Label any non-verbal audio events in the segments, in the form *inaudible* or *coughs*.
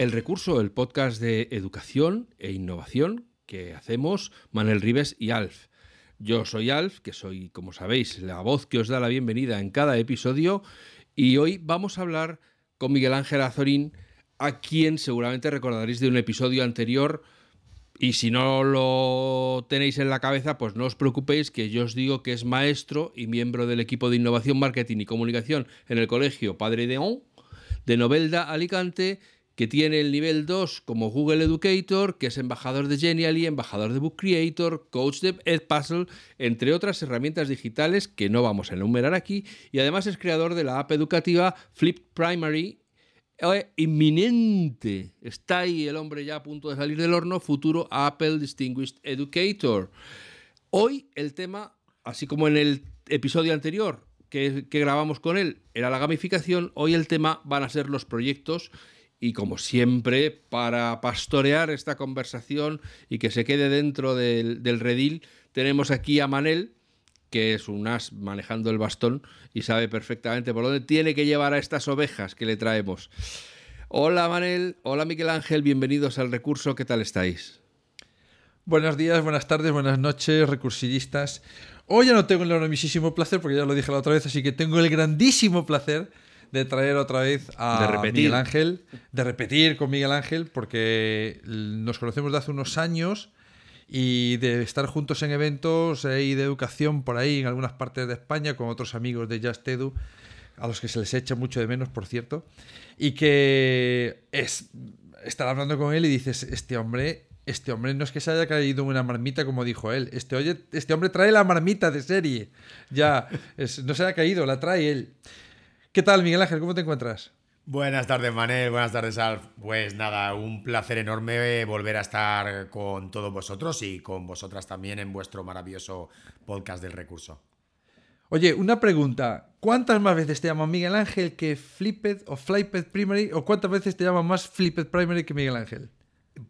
El recurso, el podcast de educación e innovación que hacemos Manuel Rives y Alf. Yo soy Alf, que soy, como sabéis, la voz que os da la bienvenida en cada episodio, y hoy vamos a hablar con Miguel Ángel Azorín, a quien seguramente recordaréis de un episodio anterior, y si no lo tenéis en la cabeza, pues no os preocupéis, que yo os digo que es maestro y miembro del equipo de innovación, marketing y comunicación en el colegio Padre Deón de Novelda Alicante que tiene el nivel 2 como Google Educator, que es embajador de Genially, embajador de Book Creator, coach de Edpuzzle, entre otras herramientas digitales que no vamos a enumerar aquí, y además es creador de la app educativa Flip Primary. Eh, inminente, está ahí el hombre ya a punto de salir del horno, futuro Apple Distinguished Educator. Hoy el tema, así como en el episodio anterior que, que grabamos con él, era la gamificación, hoy el tema van a ser los proyectos y como siempre, para pastorear esta conversación y que se quede dentro del, redil, tenemos aquí a Manel, que es un as manejando el bastón y sabe perfectamente por dónde tiene que llevar a estas ovejas que le traemos. Hola Manel, hola Miguel Ángel, bienvenidos al recurso, ¿qué tal estáis? Buenos días, buenas tardes, buenas noches, recursillistas. Hoy ya no tengo el enormísimo placer, porque ya lo dije la otra vez, así que tengo el grandísimo placer de traer otra vez a Miguel Ángel, de repetir con Miguel Ángel, porque nos conocemos de hace unos años y de estar juntos en eventos y de educación por ahí en algunas partes de España con otros amigos de Just Edu, a los que se les echa mucho de menos, por cierto, y que es estar hablando con él y dices, este hombre este hombre no es que se haya caído en una marmita como dijo él. Este, oye, este hombre trae la marmita de serie. Ya, no se ha caído, la trae él. ¿Qué tal, Miguel Ángel? ¿Cómo te encuentras? Buenas tardes, Manel. Buenas tardes, Alf. Pues nada, un placer enorme volver a estar con todos vosotros y con vosotras también en vuestro maravilloso podcast del recurso. Oye, una pregunta. ¿Cuántas más veces te llaman Miguel Ángel que Flipped o Flipped Primary? ¿O cuántas veces te llaman más Flipped Primary que Miguel Ángel?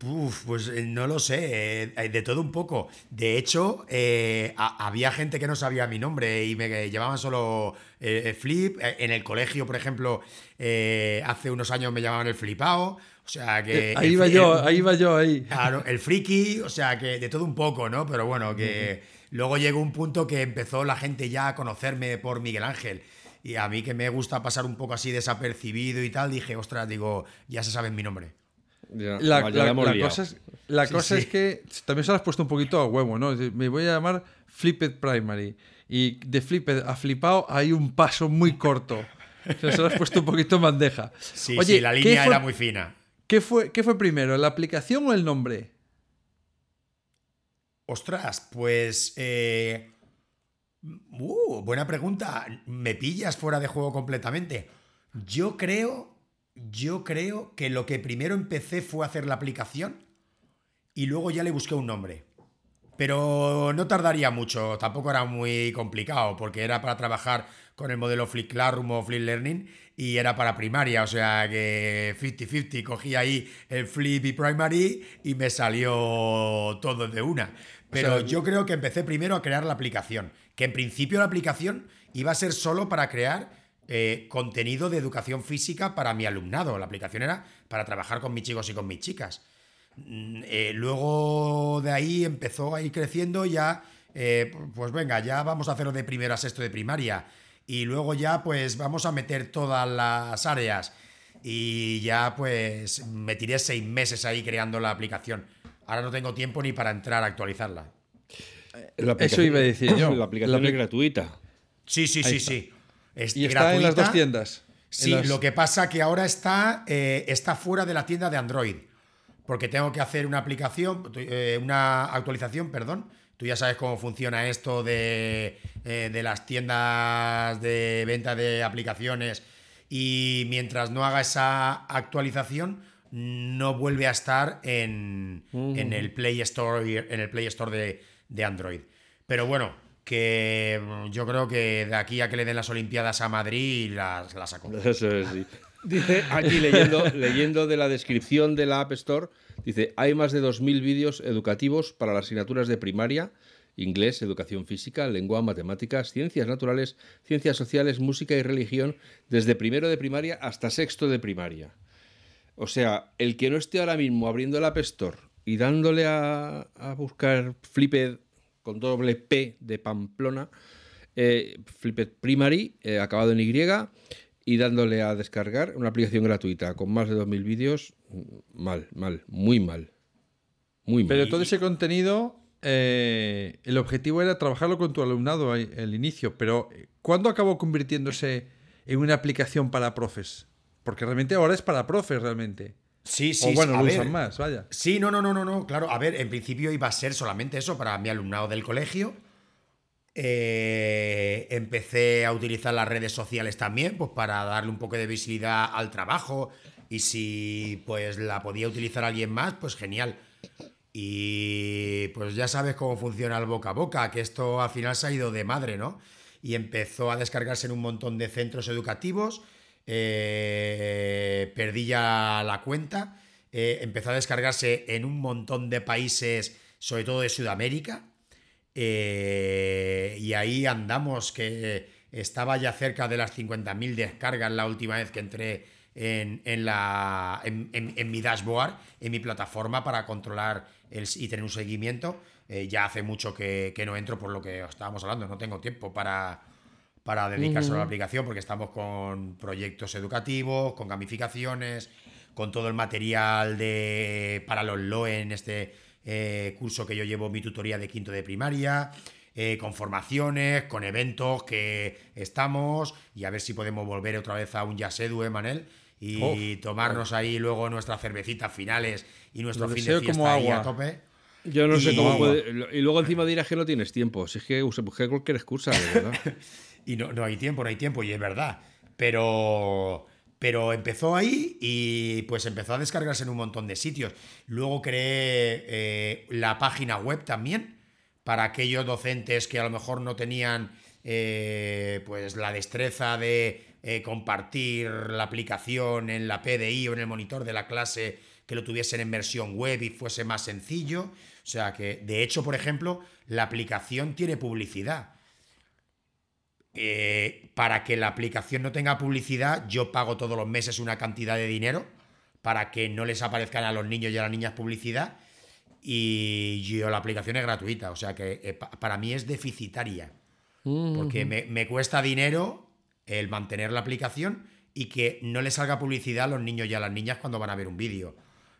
Uf, pues eh, no lo sé, eh, de todo un poco. De hecho, eh, había gente que no sabía mi nombre y me llamaban solo Flip. En el colegio, por ejemplo, hace unos años me llamaban el Flipao. O sea que. Ahí va yo, ahí va yo, ahí. Claro, el friki, o sea que de todo un poco, ¿no? Pero bueno, que luego llegó un punto que empezó la gente ya a conocerme por Miguel Ángel. Y a mí que me gusta pasar un poco así desapercibido y tal, dije, ostras, digo, ya se sabe mi nombre la, cosa, es, la cosa es, que también se lo has puesto un poquito a huevo, ¿no? Me voy a llamar Flipped Primary. Y de Flipped a flipado hay un paso muy corto. se lo has puesto un poquito en bandeja. Sí, Oye, la línea era muy fina. ¿qué fue, ¿Qué fue primero, la aplicación o el nombre? Ostras, pues... Eh, uh, buena pregunta. Me pillas fuera de juego completamente. Yo creo yo creo que lo que primero empecé fue hacer la aplicación y luego ya le busqué un nombre. Pero no tardaría mucho, tampoco era muy complicado, porque era para trabajar con el modelo Flip Classroom o Flip Learning y era para primaria, o sea que 50-50, cogí ahí el Flip y Primary y me salió todo de una. Pero yo creo que empecé primero a crear la aplicación, que en principio la aplicación iba a ser solo para crear eh, contenido de educación física para mi alumnado. La aplicación era para trabajar con mis chicos y con mis chicas. Mm, eh, luego de ahí empezó a ir creciendo ya, eh, pues venga, ya vamos a hacerlo de primero a sexto de primaria. Y luego ya pues vamos a meter todas las áreas. Y ya pues me tiré seis meses ahí creando la aplicación. Ahora no tengo tiempo ni para entrar a actualizarla. Eso iba a decir *coughs* yo. La aplicación es gratuita. Sí, sí, sí, sí y está en las dos tiendas. Sí, lo que pasa que ahora está, eh, está fuera de la tienda de Android. Porque tengo que hacer una aplicación, eh, una actualización, perdón. Tú ya sabes cómo funciona esto de, eh, de las tiendas de venta de aplicaciones. Y mientras no haga esa actualización, no vuelve a estar en, el Play Store, en el Play Store de, Android. Pero bueno, que yo creo que de aquí a que le den las Olimpiadas a Madrid las, las saco. *laughs* *laughs* Dice aquí leyendo, leyendo de la descripción de la App Store, dice, hay más de 2.000 vídeos educativos para las asignaturas de primaria, inglés, educación física, lengua, matemáticas, ciencias naturales, ciencias sociales, música y religión, desde primero de primaria hasta sexto de primaria. O sea, el que no esté ahora mismo abriendo el App Store y dándole a, buscar Flipped con doble P de Pamplona, eh, Flipped Primary, eh, acabado en Y, y dándole a descargar una aplicación gratuita con más de 2.000 vídeos, mal, mal, muy mal. Muy mal. Pero todo ese contenido, eh, el objetivo era trabajarlo con tu alumnado al inicio, pero eh, ¿cuándo acabó convirtiéndose en una aplicación para profes? Porque realmente ahora es para profes, realmente. Sí, sí, o bueno, lo usan más, vaya. Sí, no, no, no, no, no, claro. A ver, en principio iba a ser solamente eso para mi alumnado del colegio eh, empecé a utilizar las redes sociales también, pues para darle un poco de visibilidad al trabajo. Y si pues la podía utilizar alguien más, pues genial. Y pues ya sabes cómo funciona el boca a boca, que esto al final se ha ido de madre, ¿no? Y empezó a descargarse en un montón de centros educativos. Eh, perdí ya la cuenta. Eh, empezó a descargarse en un montón de países, sobre todo de Sudamérica. Eh, y ahí andamos, que estaba ya cerca de las 50.000 descargas la última vez que entré en, la, en, mi dashboard, en mi plataforma para controlar y tener un seguimiento. Eh, ya hace mucho que, no entro por lo que estábamos hablando, no tengo tiempo para, para dedicarse a la aplicación porque estamos con proyectos educativos, con gamificaciones, con todo el material de, para los LOE en este eh, curso que yo llevo mi tutoría de quinto de primaria, eh, con formaciones, con eventos que estamos y a ver si podemos volver otra vez a un Yasedu, ¿eh, Manel? Y tomarnos ahí luego nuestras cervecitas finales y nuestro fin de fiesta ahí a tope. Yo no sé cómo puede. Y luego encima dirás que no tienes tiempo. Si es que busqué cualquier excusa, de verdad. *laughs* y no, no hay tiempo, no hay tiempo, y es verdad. Pero pero empezó ahí y pues empezó a descargarse en un montón de sitios. Luego creé eh, la página web también para aquellos docentes que a lo mejor no tenían eh, pues la destreza de eh, compartir la aplicación en la PDI o en el monitor de la clase que lo tuviesen en versión web y fuese más sencillo. O sea que, de hecho, por ejemplo, la aplicación tiene publicidad. Eh, para que la aplicación no tenga publicidad, yo pago todos los meses una cantidad de dinero para que no les aparezcan a los niños y a las niñas publicidad. Y yo la aplicación es gratuita, o sea que eh, para mí es deficitaria. Porque me, cuesta dinero el mantener la aplicación y que no le salga publicidad a los niños y a las niñas cuando van a ver un vídeo.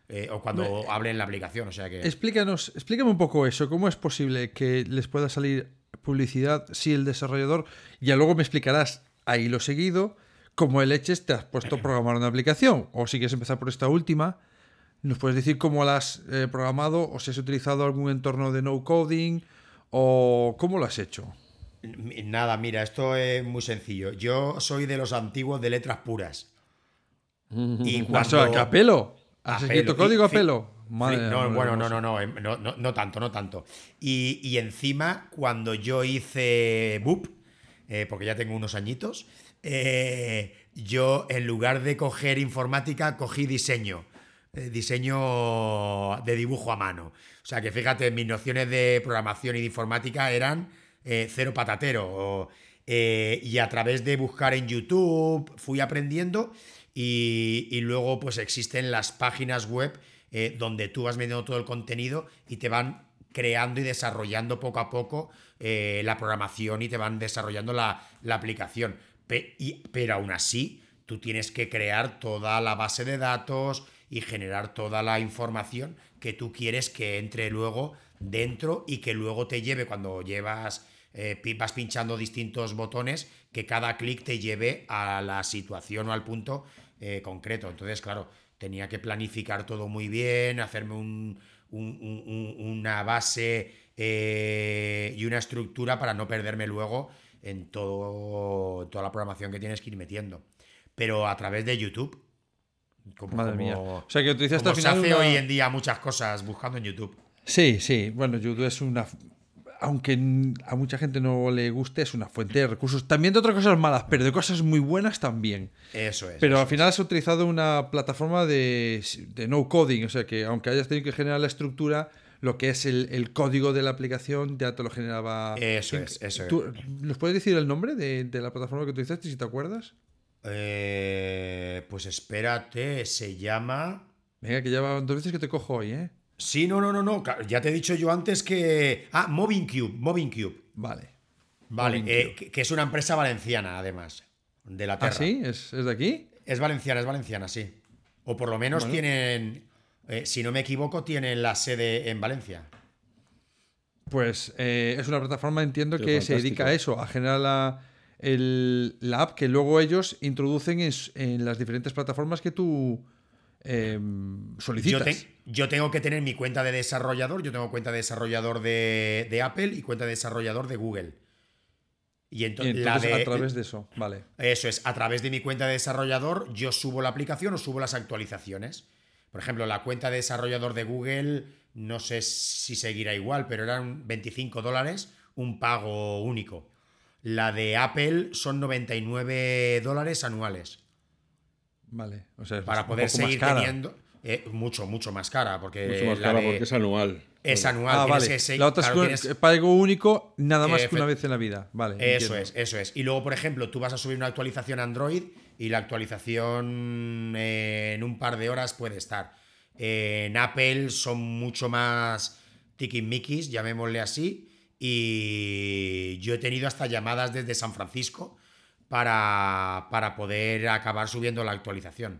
Eh, o cuando hablen la aplicación. O sea que... Explícanos, explícame un poco eso. ¿Cómo es posible que les pueda salir publicidad si el desarrollador, ya luego me explicarás ahí lo seguido, cómo el Eches te has puesto a programar una aplicación, o si quieres empezar por esta última, nos puedes decir cómo la has eh, programado, o si has utilizado algún entorno de no coding, o cómo lo has hecho. Nada, mira, esto es muy sencillo. Yo soy de los antiguos de letras puras. Y cuando... ¿A pelo? ¿Has escrito código a pelo? No, bueno, no, no, no, no, no, tanto, no tanto. Y, encima, cuando yo hice Boop, eh, porque ya tengo unos añitos, eh, yo en lugar de coger informática, cogí diseño. Eh, diseño de dibujo a mano. O sea que fíjate, mis nociones de programación y de informática eran cero patatero. y a través de buscar en YouTube fui aprendiendo y, y luego pues existen las páginas web eh, donde tú vas metiendo todo el contenido y te van creando y desarrollando poco a poco eh, la programación y te van desarrollando la, aplicación. pero aún así, tú tienes que crear toda la base de datos y generar toda la información que tú quieres que entre luego dentro y que luego te lleve cuando llevas eh, vas pinchando distintos botones que cada clic te lleve a la situación o al punto concreto. Entonces, claro, tenía que planificar todo muy bien, hacerme una base eh, y una estructura para no perderme luego en todo, toda la programación que tienes que ir metiendo. Pero a través de YouTube, Madre mía. O sea, que utilizaste final. Se hace hoy en día muchas cosas buscando en YouTube. Sí, sí. Bueno, YouTube es una. Aunque a mucha gente no le guste, es una fuente de recursos. También de otras cosas malas, pero de cosas muy buenas también. Eso es. Pero al final has utilizado una plataforma de, no coding. O sea, que aunque hayas tenido que generar la estructura, lo que es el, código de la aplicación ya te lo generaba. Eso es, eso es. ¿Nos puedes decir el nombre de, de la plataforma que utilizaste, si te acuerdas? Eh, pues espérate, se llama. Venga, que ya va dos veces que te cojo hoy, ¿eh? Sí, no, no, no, no. Ya te he dicho yo antes que. Ah, Moving Cube, Moving Cube. Vale. Vale, eh, que, es una empresa valenciana, además. De la ¿Ah, Tierra. ¿Ah, sí? ¿Es, de aquí? Es valenciana, es valenciana, sí. O por lo menos tienen. Eh, si no me equivoco, tienen la sede en Valencia. Pues es una plataforma, entiendo, que se dedica a eso, a generar la el, la app que luego ellos introducen en, las diferentes plataformas que tú em, solicitas. Yo, tengo que tener mi cuenta de desarrollador, yo tengo cuenta de desarrollador de, Apple y cuenta de desarrollador de Google. Y, entonces, a través de eso, vale. Eso es, a través de mi cuenta de desarrollador yo subo la aplicación o subo las actualizaciones. Por ejemplo, la cuenta de desarrollador de Google, no sé si seguirá igual, pero eran 25 dólares, un pago único. La de Apple son 99 dólares anuales. Vale, o sea, para poder seguir teniendo. Eh, mucho, mucho más cara. Porque mucho más cara porque es anual. Es anual. Ah, vale. la otra es pago único, nada más que una vez en la vida. Vale. Eso es, eso es. Y luego, por ejemplo, tú vas a subir una actualización Android y la actualización eh, en un par de horas puede estar. en Apple son mucho más tiquismiquis, llamémosle así y yo he tenido hasta llamadas desde San Francisco para, para poder acabar subiendo la actualización.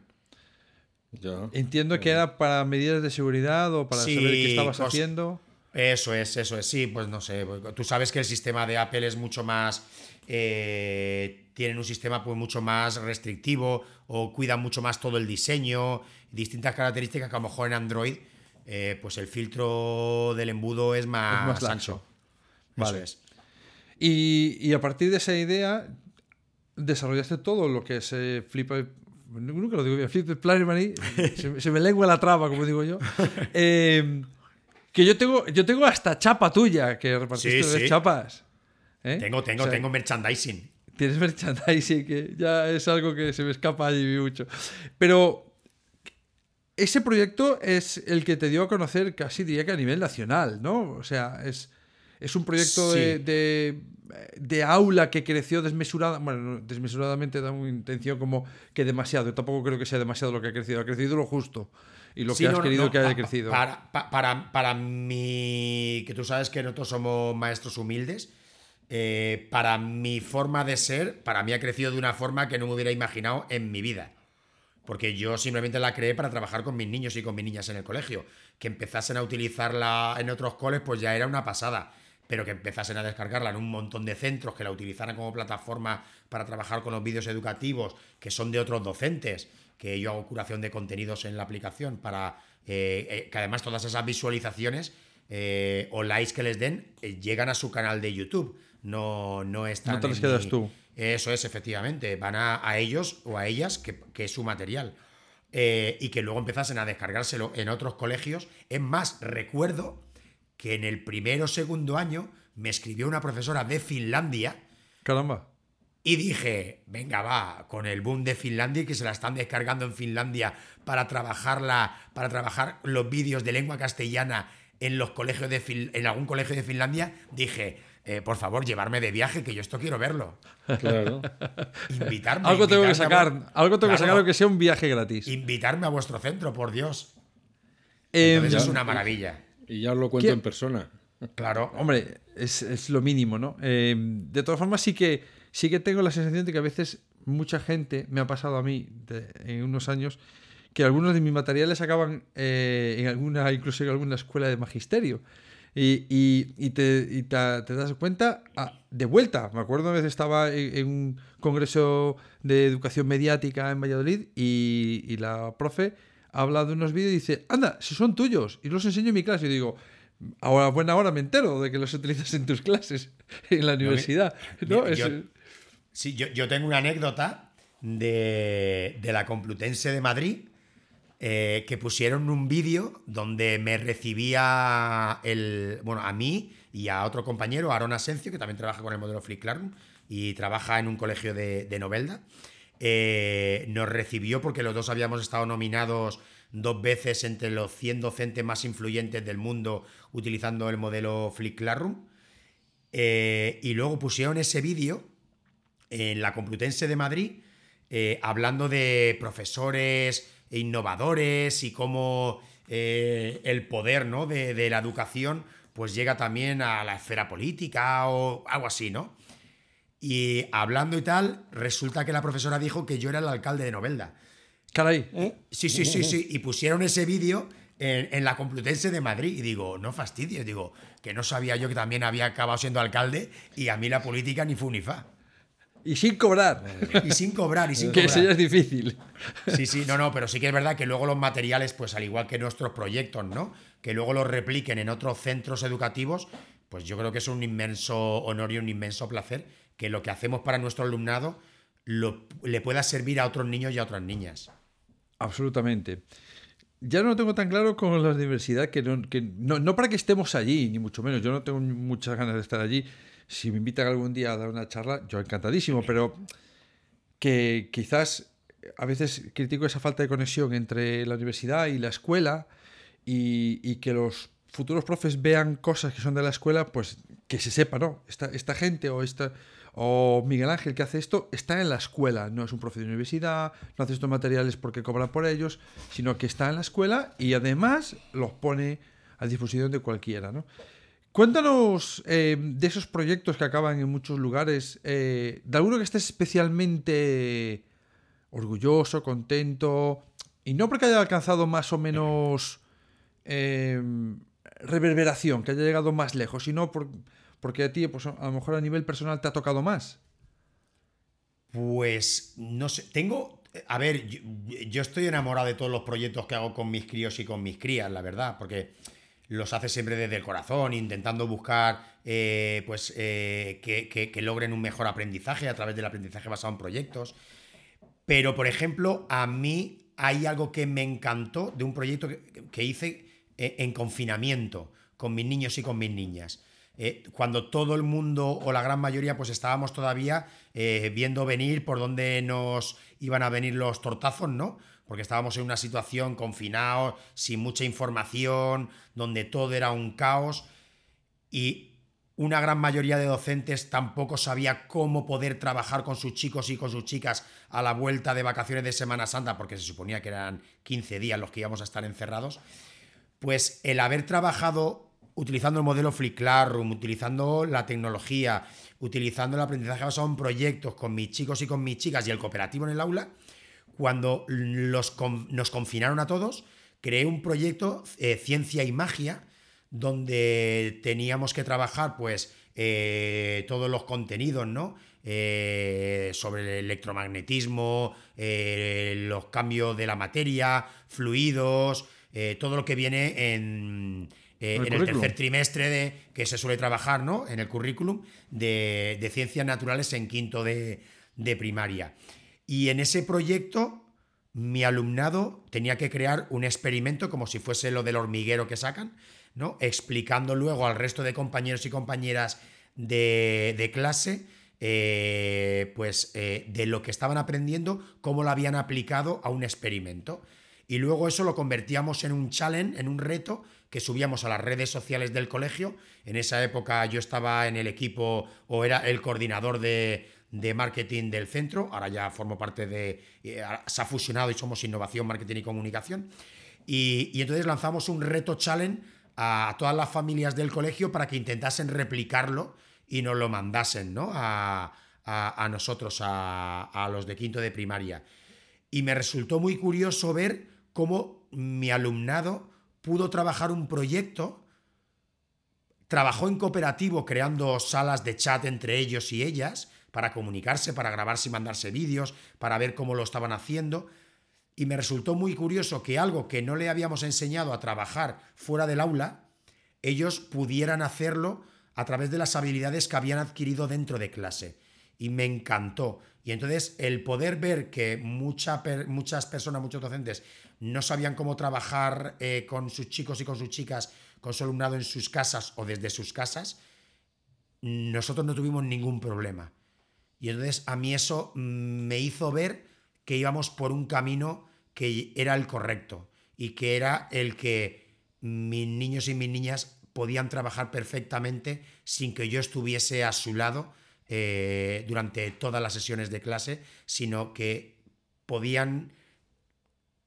Entiendo que era para medidas de seguridad o para saber qué estabas haciendo. Eso es, eso es, sí, pues no sé. Tú sabes que el sistema de Apple es mucho más. Eh, tienen un sistema pues mucho más restrictivo o cuidan mucho más todo el diseño, distintas características que a lo mejor en Android, eh, pues el filtro del embudo es más, ancho. Vale. Y, a partir de esa idea, desarrollaste todo lo que se flipa. Nunca lo digo bien, Flip se, se, me lengua la traba, como digo yo. *laughs* Em, que yo tengo, yo tengo hasta chapa tuya que repartiste de chapas. ¿eh? Tengo, tengo, tengo merchandising. Tienes merchandising, que ya es algo que se me escapa allí mucho. Pero ese proyecto es el que te dio a conocer casi diría que a nivel nacional, ¿no? O sea, es es un proyecto de, de, aula que creció desmesurada, bueno, desmesuradamente da una intención como que demasiado. Yo tampoco creo que sea demasiado lo que ha crecido. Ha crecido lo justo y lo que has querido que haya crecido. Para, para, para, mí, que tú sabes que nosotros somos maestros humildes, eh, para mi forma de ser, para mí ha crecido de una forma que no me hubiera imaginado en mi vida. Porque yo simplemente la creé para trabajar con mis niños y con mis niñas en el colegio. Que empezasen a utilizarla en otros coles, pues ya era una pasada pero que empezasen a descargarla en un montón de centros, que la utilizaran como plataforma para trabajar con los vídeos educativos, que son de otros docentes, que yo hago curación de contenidos en la aplicación para eh, eh, que además todas esas visualizaciones eh, o likes que les den llegan a su canal de YouTube. No, no están. No te las quedas tú. Eso es, efectivamente. Van a, ellos o a ellas, que, que es su material. y que luego empezasen a descargárselo en otros colegios. Es más, recuerdo que en el primero o segundo año me escribió una profesora de Finlandia. Caramba. Y dije, venga, va, con el boom de Finlandia y que se la están descargando en Finlandia para trabajarla, para trabajar los vídeos de lengua castellana en los colegios de en algún colegio de Finlandia, dije, eh, por favor, llevarme de viaje, que yo esto quiero verlo. Claro. *laughs* Invitarme. algo tengo que sacar, algo tengo que sacar que sea un viaje gratis. Invitarme a vuestro centro, por Dios. Em, es una maravilla. Y ya os lo cuento en persona. Claro. Hombre, es, lo mínimo, ¿no? Eh, de todas formas, sí que, sí que tengo la sensación de que a veces mucha gente, me ha pasado a mí en unos años, que algunos de mis materiales acaban eh, en alguna, incluso en alguna escuela de magisterio. Y, te, das cuenta ah, de vuelta. Me acuerdo una vez estaba en, un congreso de educación mediática en Valladolid y, y la profe habla de unos vídeos y dice, anda, si son tuyos, y los enseño en mi clase. Y digo, ahora buena hora me entero de que los utilizas en tus clases *laughs* en la universidad. ¿no? Yo, sí, yo, tengo una anécdota de, la Complutense de Madrid, eh, que pusieron un vídeo donde me recibía el, bueno, a mí y a otro compañero, Aaron Asencio, que también trabaja con el modelo Flip Classroom y trabaja en un colegio de, Novelda. Eh, nos recibió porque los dos habíamos estado nominados dos veces entre los 100 docentes más influyentes del mundo utilizando el modelo Flip Classroom. Eh, y luego pusieron ese vídeo en la Complutense de Madrid eh, hablando de profesores e innovadores y cómo el poder ¿no? de, de la educación pues llega también a la esfera política o algo así, ¿no? Y hablando y tal, resulta que la profesora dijo que yo era el alcalde de Novelda. Caray. ¿Eh? Sí, sí, sí, sí. Y pusieron ese vídeo en, la Complutense de Madrid. Y digo, no fastidies, digo, que no sabía yo que también había acabado siendo alcalde y a mí la política ni fu ni fa. Y sin cobrar. Y sin cobrar, y sin que cobrar. eso ya es difícil. Sí, sí, no, no, pero sí que es verdad que luego los materiales, pues al igual que nuestros proyectos, ¿no? Que luego los repliquen en otros centros educativos, pues yo creo que es un inmenso honor y un inmenso placer que lo que hacemos para nuestro alumnado le pueda servir a otros niños y a otras niñas. Absolutamente. Ya no lo tengo tan claro con la universidad, que, no, no, para que estemos allí, ni mucho menos. Yo no tengo muchas ganas de estar allí. Si me invitan algún día a dar una charla, yo encantadísimo, pero que quizás a veces critico esa falta de conexión entre la universidad y la escuela y, que los futuros profes vean cosas que son de la escuela, pues que se sepa, ¿no? Esta, esta gente o esta o Miguel Ángel que hace esto está en la escuela, no es un profe de universidad, no hace estos materiales porque cobra por ellos, sino que está en la escuela y además los pone a disposición de cualquiera. ¿no? Cuéntanos eh, de esos proyectos que acaban en muchos lugares, eh, de alguno que estés especialmente orgulloso, contento, y no porque haya alcanzado más o menos eh, reverberación, que haya llegado más lejos, sino por, porque a ti, pues a lo mejor a nivel personal te ha tocado más. Pues no sé, tengo, a ver, yo, estoy enamorado de todos los proyectos que hago con mis críos y con mis crías, la verdad, porque los hace siempre desde el corazón, intentando buscar eh, pues eh, que, logren un mejor aprendizaje a través del aprendizaje basado en proyectos. Pero, por ejemplo, a mí hay algo que me encantó de un proyecto que hice eh, en confinamiento con mis niños y con mis niñas. Eh, cuando todo el mundo o la gran mayoría pues estábamos todavía eh, viendo venir por dónde nos iban a venir los tortazos, ¿no? Porque estábamos en una situación confinados, sin mucha información, donde todo era un caos y una gran mayoría de docentes tampoco sabía cómo poder trabajar con sus chicos y con sus chicas a la vuelta de vacaciones de Semana Santa, porque se suponía que eran 15 días los que íbamos a estar encerrados. Pues el haber trabajado utilizando el modelo Flip Classroom, utilizando la tecnología, utilizando el aprendizaje basado en proyectos con mis chicos y con mis chicas y el cooperativo en el aula, cuando los, nos confinaron a todos, creé un proyecto eh, Ciencia y Magia, donde teníamos que trabajar pues eh, todos los contenidos, ¿no? Eh, sobre el electromagnetismo, los cambios de la materia, fluidos, todo lo que viene en, eh, en el tercer trimestre de, que se suele trabajar ¿no? en el currículum de, ciencias naturales en quinto de, primaria. Y en ese proyecto mi alumnado tenía que crear un experimento como si fuese lo del hormiguero que sacan, ¿no? explicando luego al resto de compañeros y compañeras de, clase eh, pues, eh, de lo que estaban aprendiendo, cómo lo habían aplicado a un experimento. Y luego eso lo convertíamos en un challenge, en un reto que subíamos a las redes sociales del colegio. En esa época yo estaba en el equipo o era el coordinador de, marketing del centro, ahora ya formo parte de, eh, se ha fusionado y somos innovación, marketing y comunicación. Y, entonces lanzamos un reto challenge a todas las familias del colegio para que intentasen replicarlo y nos lo mandasen ¿no? a, nosotros, a, a los de quinto de primaria. Y me resultó muy curioso ver cómo mi alumnado pudo trabajar un proyecto, trabajó en cooperativo creando salas de chat entre ellos y ellas para comunicarse, para grabarse y mandarse vídeos, para ver cómo lo estaban haciendo. Y me resultó muy curioso que algo que no le habíamos enseñado a trabajar fuera del aula, ellos pudieran hacerlo a través de las habilidades que habían adquirido dentro de clase. Y me encantó. Y entonces el poder ver que muchas personas, muchos docentes, no sabían cómo trabajar eh, con sus chicos y con sus chicas, con su alumnado en sus casas o desde sus casas, nosotros no tuvimos ningún problema. Y entonces a mí eso me hizo ver que íbamos por un camino que era el correcto y que era el que mis niños y mis niñas podían trabajar perfectamente sin que yo estuviese a su lado eh, durante todas las sesiones de clase, sino que podían,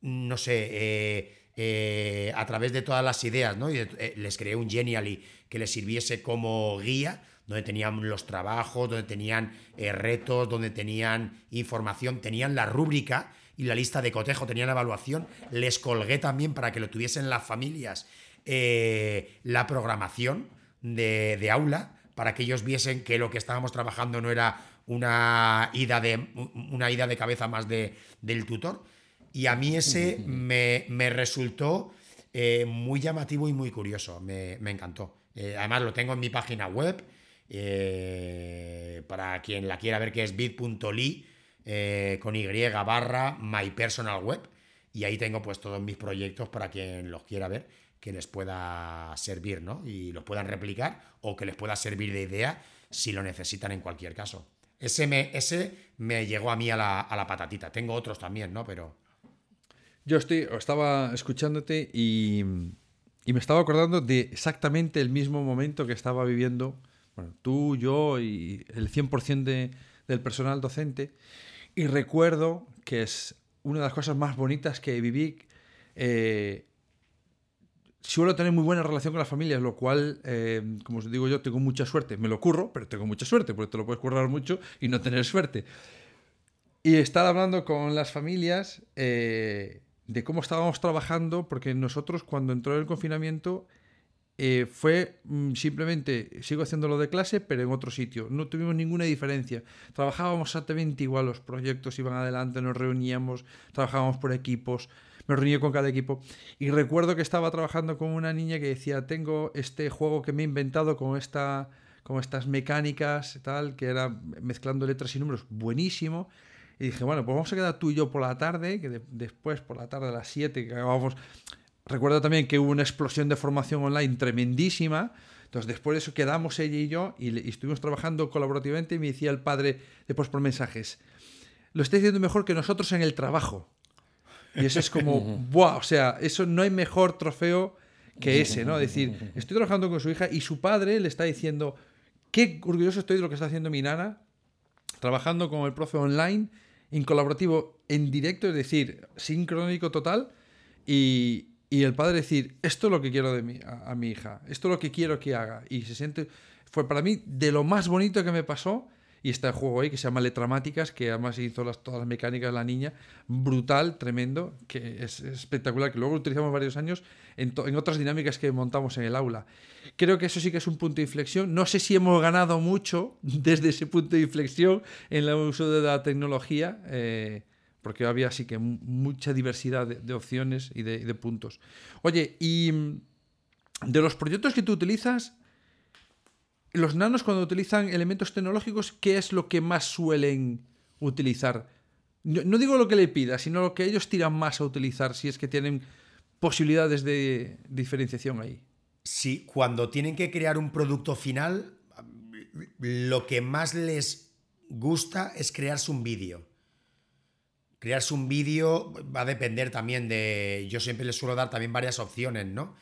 no sé, eh, eh, a través de todas las ideas, ¿no? les creé un Genially que les sirviese como guía, donde tenían los trabajos, donde tenían retos, donde tenían información, tenían la rúbrica y la lista de cotejo, tenían evaluación, les colgué también para que lo tuviesen las familias la programación de, de aula, para que ellos viesen que lo que estábamos trabajando no era una ida de, una ida de cabeza más de, del tutor. Y a mí ese me, resultó eh, muy llamativo y muy curioso, me, encantó. Eh, además lo tengo en mi página web, eh, para quien la quiera ver, que es bit.ly con Y barra my personal web. Y ahí tengo pues todos mis proyectos para quien los quiera ver que les pueda servir, ¿no? Y los puedan replicar o que les pueda servir de idea si lo necesitan en cualquier caso. Ese me, ese me llegó a mí a la, patatita. Tengo otros también, ¿no? Pero. Yo estaba escuchándote y, me estaba acordando de exactamente el mismo momento que estaba viviendo, tú, yo y el 100% de, del personal docente. Y recuerdo que es una de las cosas más bonitas que viví eh, suelo tener muy buena relación con las familias, lo cual, eh, como os digo yo, tengo mucha suerte. Me lo curro, pero tengo mucha suerte, porque te lo puedes currar mucho y no tener suerte. Y estar hablando con las familias eh, de cómo estábamos trabajando, porque nosotros cuando entró el confinamiento eh, fue mm, simplemente, sigo haciendo lo de clase, pero en otro sitio. No tuvimos ninguna diferencia. Trabajábamos exactamente igual, los proyectos iban adelante, nos reuníamos, trabajábamos por equipos me reuní con cada equipo. Y recuerdo que estaba trabajando con una niña que decía, tengo este juego que me he inventado con, esta, con estas mecánicas, tal, que era mezclando letras y números, buenísimo. Y dije, bueno, pues vamos a quedar tú y yo por la tarde, que después por la tarde a las 7 que acabamos... Recuerdo también que hubo una explosión de formación online tremendísima. Entonces, después de eso quedamos ella y yo y, y estuvimos trabajando colaborativamente y me decía el padre después por mensajes, lo estáis haciendo mejor que nosotros en el trabajo. Y eso es como, *laughs* ¡buah! O sea, eso no hay mejor trofeo que ese, ¿no? Es decir, estoy trabajando con su hija y su padre le está diciendo, qué orgulloso estoy de lo que está haciendo mi nana, trabajando con el profe online, en colaborativo, en directo, es decir, sincrónico total, y, y el padre decir, esto es lo que quiero de mi, a, a, mi hija, esto es lo que quiero que haga. Y se siente, fue para mí de lo más bonito que me pasó y está el juego ahí que se llama Letramáticas, que además hizo las, todas las mecánicas de la niña, brutal, tremendo, que es, espectacular, que luego lo utilizamos varios años en, en, otras dinámicas que montamos en el aula. Creo que eso sí que es un punto de inflexión. No sé si hemos ganado mucho *laughs* desde ese punto de inflexión en el uso de la tecnología. Eh, porque había así que mucha diversidad de, opciones y de, de, puntos. Oye, y mm, de los proyectos que tú utilizas, los nanos cuando utilizan elementos tecnológicos, ¿qué es lo que más suelen utilizar? No, digo lo que le pida, sino lo que ellos tiran más a utilizar, si es que tienen posibilidades de diferenciación ahí. Sí, cuando tienen que crear un producto final, lo que más les gusta es crearse un vídeo. Crearse un vídeo va a depender también de... Yo siempre les suelo dar también varias opciones, ¿no?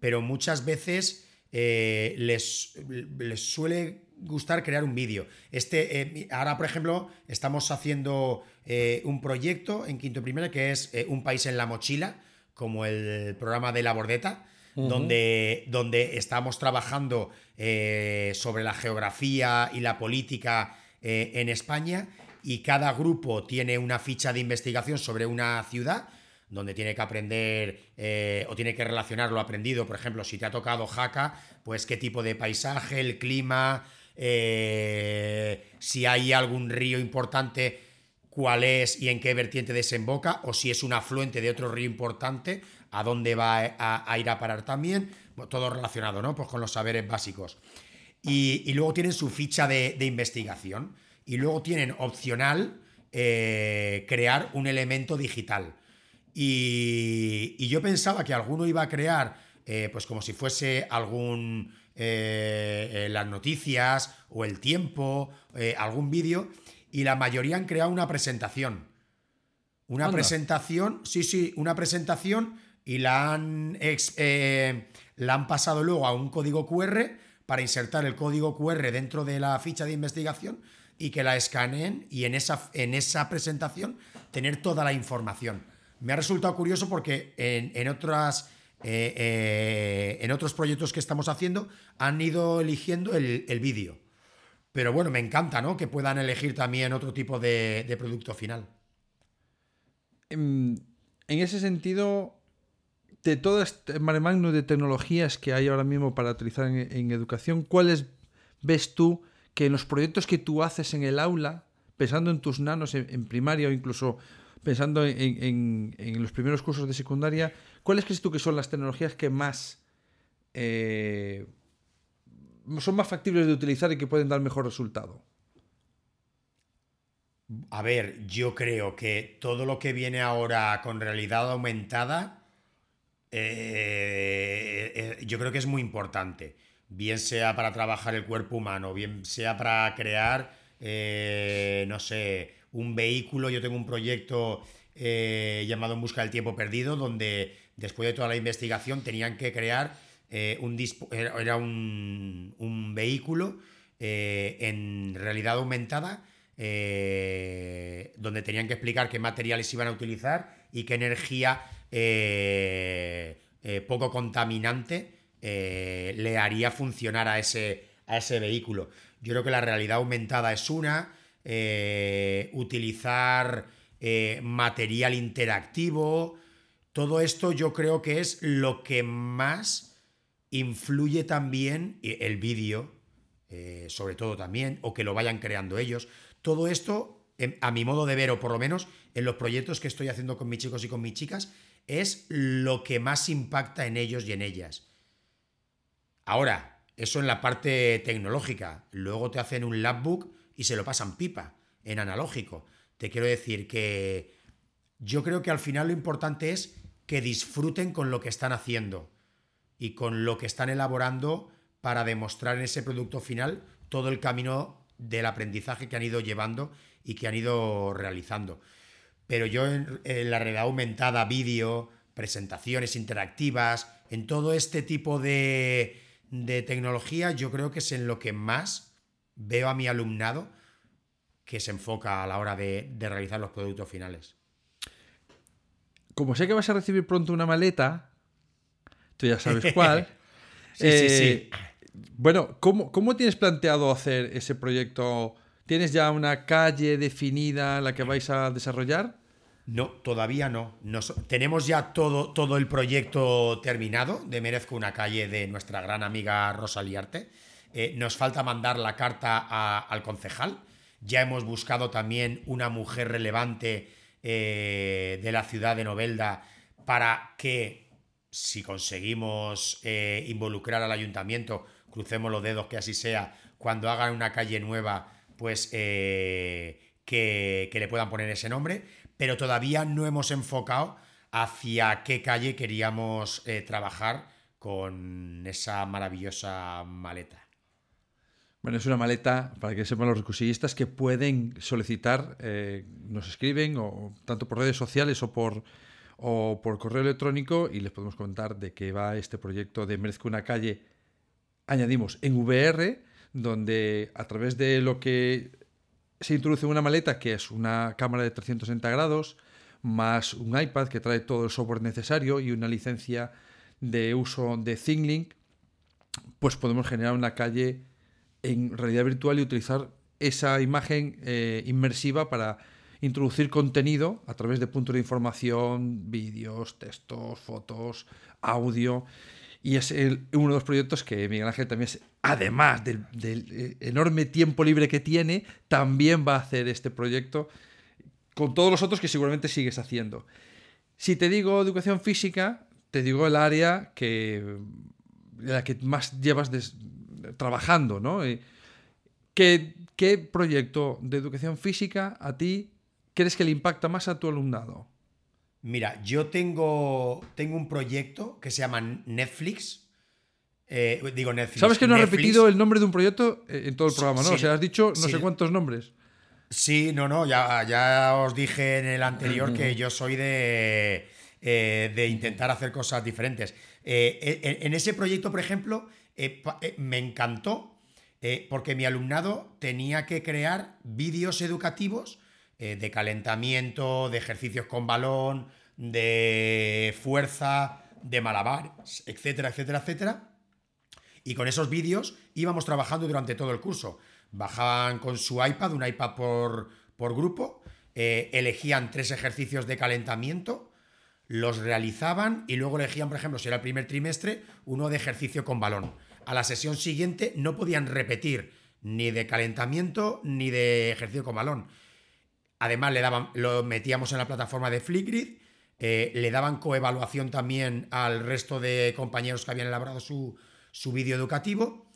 Pero muchas veces eh, les, les, suele gustar crear un vídeo. Este, eh, ahora, por ejemplo, estamos haciendo eh, un proyecto en Quinto Primera que es Un país en la mochila, como el programa de la bordeta, donde, donde estamos trabajando sobre la geografía y la política en España y cada grupo tiene una ficha de investigación sobre una ciudad donde tiene que aprender eh, o tiene que relacionar lo aprendido. Por ejemplo, si te ha tocado Jaca, pues qué tipo de paisaje, el clima, eh, si hay algún río importante, cuál es y en qué vertiente desemboca, o si es un afluente de otro río importante, a dónde va a, ir a parar también. todo relacionado, ¿no? Pues con los saberes básicos. Y, luego tienen su ficha de investigación y luego tienen opcional eh, crear un elemento digital. Y, yo pensaba que alguno iba a crear, eh, pues como si fuese algún, eh, las noticias o el tiempo, algún vídeo, y la mayoría han creado una presentación. Una presentación, sí, sí, una presentación y la han, la han pasado luego a un código QR para insertar el código QR dentro de la ficha de investigación y que la escaneen y en esa, en esa presentación tener toda la información. Me ha resultado curioso porque en, otras, eh, eh, en otros proyectos que estamos haciendo han ido eligiendo el, vídeo. Pero bueno, me encanta ¿no? que puedan elegir también otro tipo de, producto final. En, ese sentido, de todo este mare magnum de tecnologías que hay ahora mismo para utilizar en, en educación, ¿cuáles ves tú que en los proyectos que tú haces en el aula, pensando en tus nanos en, primaria o incluso pensando en, los primeros cursos de secundaria, ¿cuáles crees tú que son las tecnologías que más eh, son más factibles de utilizar y que pueden dar mejor resultado? A ver, yo creo que todo lo que viene ahora con realidad aumentada, eh, eh, yo creo que es muy importante bien sea para trabajar el cuerpo humano, bien sea para crear, eh, no sé, un vehículo. Yo tengo un proyecto eh, llamado En Busca del Tiempo Perdido, donde después de toda la investigación tenían que crear eh, un, era un, un vehículo en realidad aumentada, donde tenían que explicar qué materiales iban a utilizar y qué energía poco contaminante eh, le haría funcionar a ese, a ese vehículo. Yo creo que la realidad aumentada es una, eh, utilizar eh, material interactivo, todo esto yo creo que es lo que más influye también el vídeo, sobre todo también, o que lo vayan creando ellos. Todo esto, a mi modo de ver, o por lo menos en los proyectos que estoy haciendo con mis chicos y con mis chicas, es lo que más impacta en ellos y en ellas. Ahora, eso en la parte tecnológica. Luego te hacen un labbook y se lo pasan pipa, en analógico. Te quiero decir que yo creo que al final lo importante es que disfruten con lo que están haciendo y con lo que están elaborando para demostrar en ese producto final todo el camino del aprendizaje que han ido llevando y que han ido realizando. Pero yo en, la realidad aumentada, vídeo, presentaciones interactivas, en todo este tipo de, de tecnología yo creo que es en lo que más veo a mi alumnado que se enfoca a la hora de, realizar los productos finales. Como sé que vas a recibir pronto una maleta, tú ya sabes *laughs* cuál. sí, sí, sí. Eh, bueno, ¿cómo, ¿cómo, tienes planteado hacer ese proyecto? ¿Tienes ya una calle definida en la que vais a desarrollar? No, todavía no. tenemos ya todo, todo el proyecto terminado de Merezco una calle de nuestra gran amiga Rosa Liarte. Eh, nos falta mandar la carta al concejal. Ya hemos buscado también una mujer relevante eh, de la ciudad de Novelda para que, si conseguimos eh, involucrar al ayuntamiento, crucemos los dedos que así sea, cuando hagan una calle nueva, pues que, que le puedan poner ese nombre pero todavía no hemos enfocado hacia qué calle queríamos eh, trabajar con esa maravillosa maleta. Bueno, es una maleta, para que sepan los recursillistas, que pueden solicitar, eh, nos escriben, o tanto por redes sociales o por, o por correo electrónico, y les podemos contar de qué va este proyecto de Merezco una calle. Añadimos en VR, donde a través de lo que se introduce una maleta que es una cámara de 360 grados, más un iPad que trae todo el software necesario y una licencia de uso de ThinkLink, pues podemos generar una calle en realidad virtual y utilizar esa imagen eh, inmersiva para introducir contenido a través de puntos de información, vídeos, textos, fotos, audio y es uno de los proyectos que Miguel Ángel también, además del, eh, enorme tiempo libre que tiene, también va a hacer este proyecto con todos los otros que seguramente sigues haciendo. Si te digo educación física, te digo el área que, la que más llevas trabajando, ¿no? Eh, ¿qué, ¿qué proyecto de educación física a ti crees que le impacta más a tu alumnado? Mira, yo tengo, tengo un proyecto que se llama Netflix. Eh, digo Netflix. ¿Sabes que no has repetido el nombre de un proyecto eh, en todo el programa, no? o sea, has dicho no sé cuántos nombres. Sí, no, no, ya, ya os dije en el anterior que yo soy de, eh, de intentar hacer cosas diferentes. en, ese proyecto, por ejemplo, me encantó porque mi alumnado tenía que crear vídeos educativos de calentamiento, de ejercicios con balón, de fuerza, de malabares, etcétera, etcétera, etcétera. Y con esos vídeos íbamos trabajando durante todo el curso. Bajaban con su iPad, un iPad por, por grupo, eh, elegían tres ejercicios de calentamiento, los realizaban y luego elegían, por ejemplo, si era el primer trimestre, uno de ejercicio con balón. A la sesión siguiente no podían repetir ni de calentamiento ni de ejercicio con balón. Además, le daban, lo metíamos en la plataforma de Flickr, eh, le daban coevaluación también al resto de compañeros que habían elaborado su, su vídeo educativo.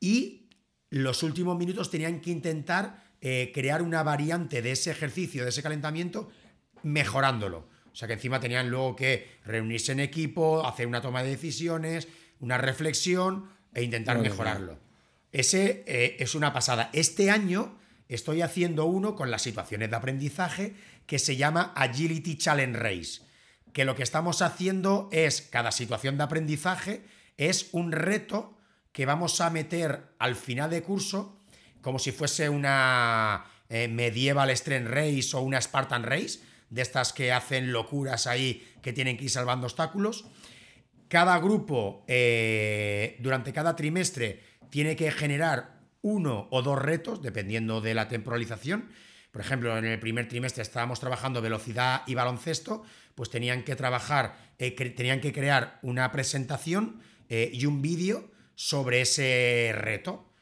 Y los últimos minutos tenían que intentar eh, crear una variante de ese ejercicio, de ese calentamiento, mejorándolo. O sea que encima tenían luego que reunirse en equipo, hacer una toma de decisiones, una reflexión e intentar mejorarlo. Ese eh, es una pasada. Este año estoy haciendo uno con las situaciones de aprendizaje que se llama Agility Challenge Race, que lo que estamos haciendo es, cada situación de aprendizaje es un reto que vamos a meter al final de curso, como si fuese una eh, Medieval Strength Race o una Spartan Race, de estas que hacen locuras ahí, que tienen que ir salvando obstáculos. Cada grupo, eh, durante cada trimestre, tiene que generar uno o dos retos, dependiendo de la temporalización. Por ejemplo, en el primer trimestre estábamos trabajando velocidad y baloncesto, pues tenían que trabajar, eh, tenían que crear una presentación eh, y un vídeo sobre ese reto.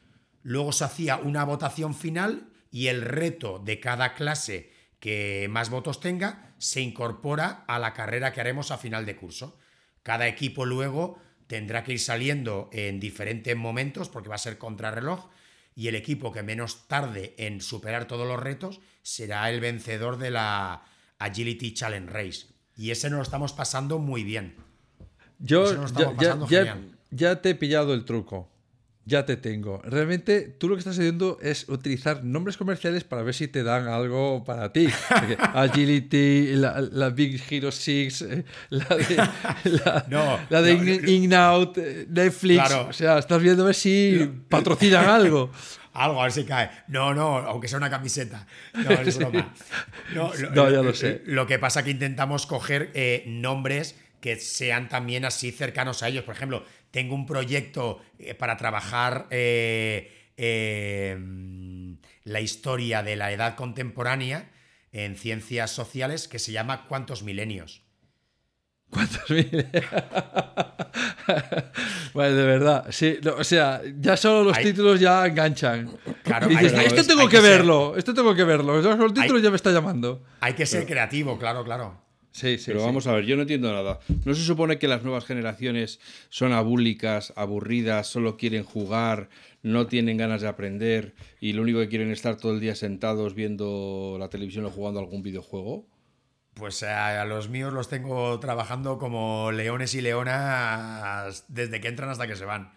Luego se hacía una votación final y el reto de cada clase que más votos tenga se incorpora a la carrera que haremos a final de curso. Cada equipo luego tendrá que ir saliendo en diferentes momentos porque va a ser contrarreloj y el equipo que menos tarde en superar todos los retos será el vencedor de la Agility Challenge Race. Y ese nos lo estamos pasando muy bien. Yo ya, te he pillado el truco. Ya te tengo. Realmente tú lo que estás haciendo es utilizar nombres comerciales para ver si te dan algo para ti. *laughs* Agility, la, Big Hero 6, eh, la de, *laughs* la, de In, Out, eh, Netflix. O sea, estás viendo a ver si patrocinan algo. *laughs* algo, a ver si cae. No, no, aunque sea una camiseta. No, es broma. No, ya lo sé. Lo que pasa es que intentamos coger eh, nombres que sean también así cercanos a ellos. Por ejemplo, tengo un proyecto eh, para trabajar eh, em, la historia de la edad contemporánea en ciencias sociales que se llama ¿Cuántos milenios? ¿Cuántos milenios? bueno, *laughs* de verdad. Sí, o sea, ya solo los títulos ya enganchan. Claro, esto tengo que, verlo, esto tengo que verlo. Los títulos ya me está llamando. Hay que ser creativo, claro, claro. Sí, sí. Pero vamos a ver, yo no entiendo nada. ¿No se supone que las nuevas generaciones son abúlicas, aburridas, solo quieren jugar, no tienen ganas de aprender y lo único que quieren es estar todo el día sentados viendo la televisión o jugando algún videojuego? Pues a, los míos los tengo trabajando como leones y leonas desde que entran hasta que se van.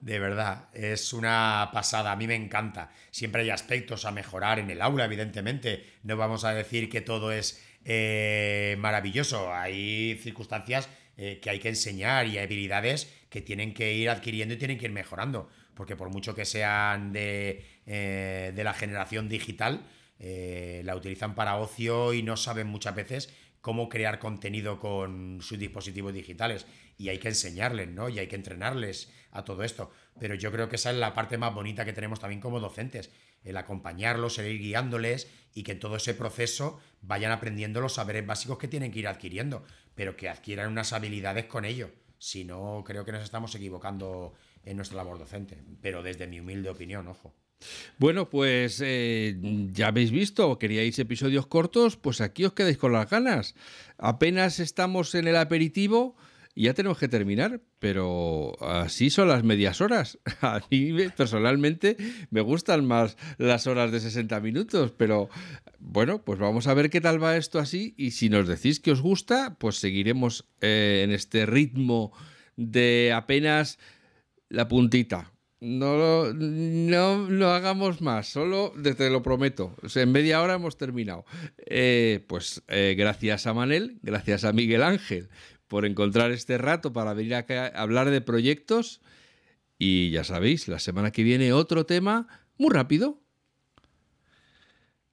De verdad, es una pasada, a mí me encanta. Siempre hay aspectos a mejorar en el aula, evidentemente. No vamos a decir que todo es eh, maravilloso. Hay circunstancias eh, que hay que enseñar y habilidades que tienen que ir adquiriendo y tienen que ir mejorando. Porque por mucho que sean de, eh, de la generación digital, la utilizan para ocio y no saben muchas veces cómo crear contenido con sus dispositivos digitales. Y hay que enseñarles, ¿no? Y hay que entrenarles a todo esto. Pero yo creo que esa es la parte más bonita que tenemos también como docentes el acompañarlos, el ir guiándoles y que en todo ese proceso vayan aprendiendo los saberes básicos que tienen que ir adquiriendo, pero que adquieran unas habilidades con ello. Si no, creo que nos estamos equivocando en nuestra labor docente, pero desde mi humilde opinión, ojo. Bueno, pues eh, ya habéis visto, queríais episodios cortos, pues aquí os quedáis con las ganas. Apenas estamos en el aperitivo y ya tenemos que terminar, pero así son las medias horas. *laughs* A mí personalmente me gustan más las horas de 60 minutos, pero bueno, pues vamos a ver qué tal va esto así y si nos decís que os gusta, pues seguiremos eh, en este ritmo de apenas la puntita. No, no, no hagamos más, solo te lo prometo. en media hora hemos terminado. Eh, pues eh, gracias a Manel, gracias a Miguel Ángel por encontrar este rato para venir a hablar de proyectos. Y ya sabéis, la semana que viene otro tema muy rápido.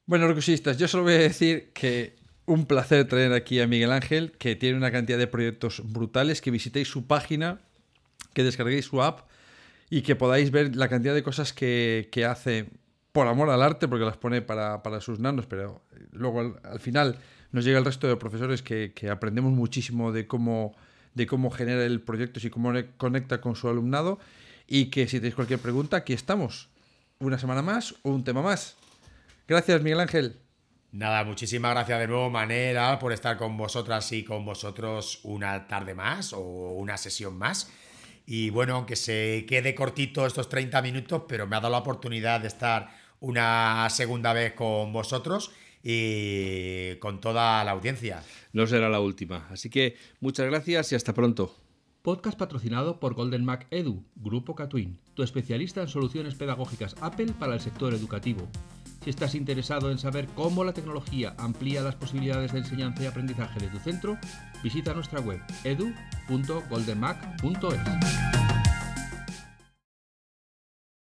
Bueno, recusistas, yo solo voy a decir que un placer traer aquí a Miguel Ángel, que tiene una cantidad de proyectos brutales, que visitéis su página, que descarguéis su app y que podáis ver la cantidad de cosas que, hace por amor al arte, porque las pone para, sus nanos, pero luego al, final nos llega el resto de profesores que, aprendemos muchísimo de cómo, de cómo genera el proyecto y cómo conecta con su alumnado. Y que si tenéis cualquier pregunta, aquí estamos. Una semana más o un tema más. Gracias, Miguel Ángel. Nada, muchísimas gracias de nuevo, Manera, por estar con vosotras y con vosotros una tarde más o una sesión más. Y bueno, aunque se quede cortito estos 30 minutos, pero me ha dado la oportunidad de estar una segunda vez con vosotros y con toda la audiencia. No será la última. Así que muchas gracias y hasta pronto. Podcast patrocinado por Golden Mac Edu, Grupo Catwin, tu especialista en soluciones pedagógicas Apple para el sector educativo. Si estás interesado en saber cómo la tecnología amplía las posibilidades de enseñanza y aprendizaje de tu centro, visita nuestra web edu.goldenmac.es.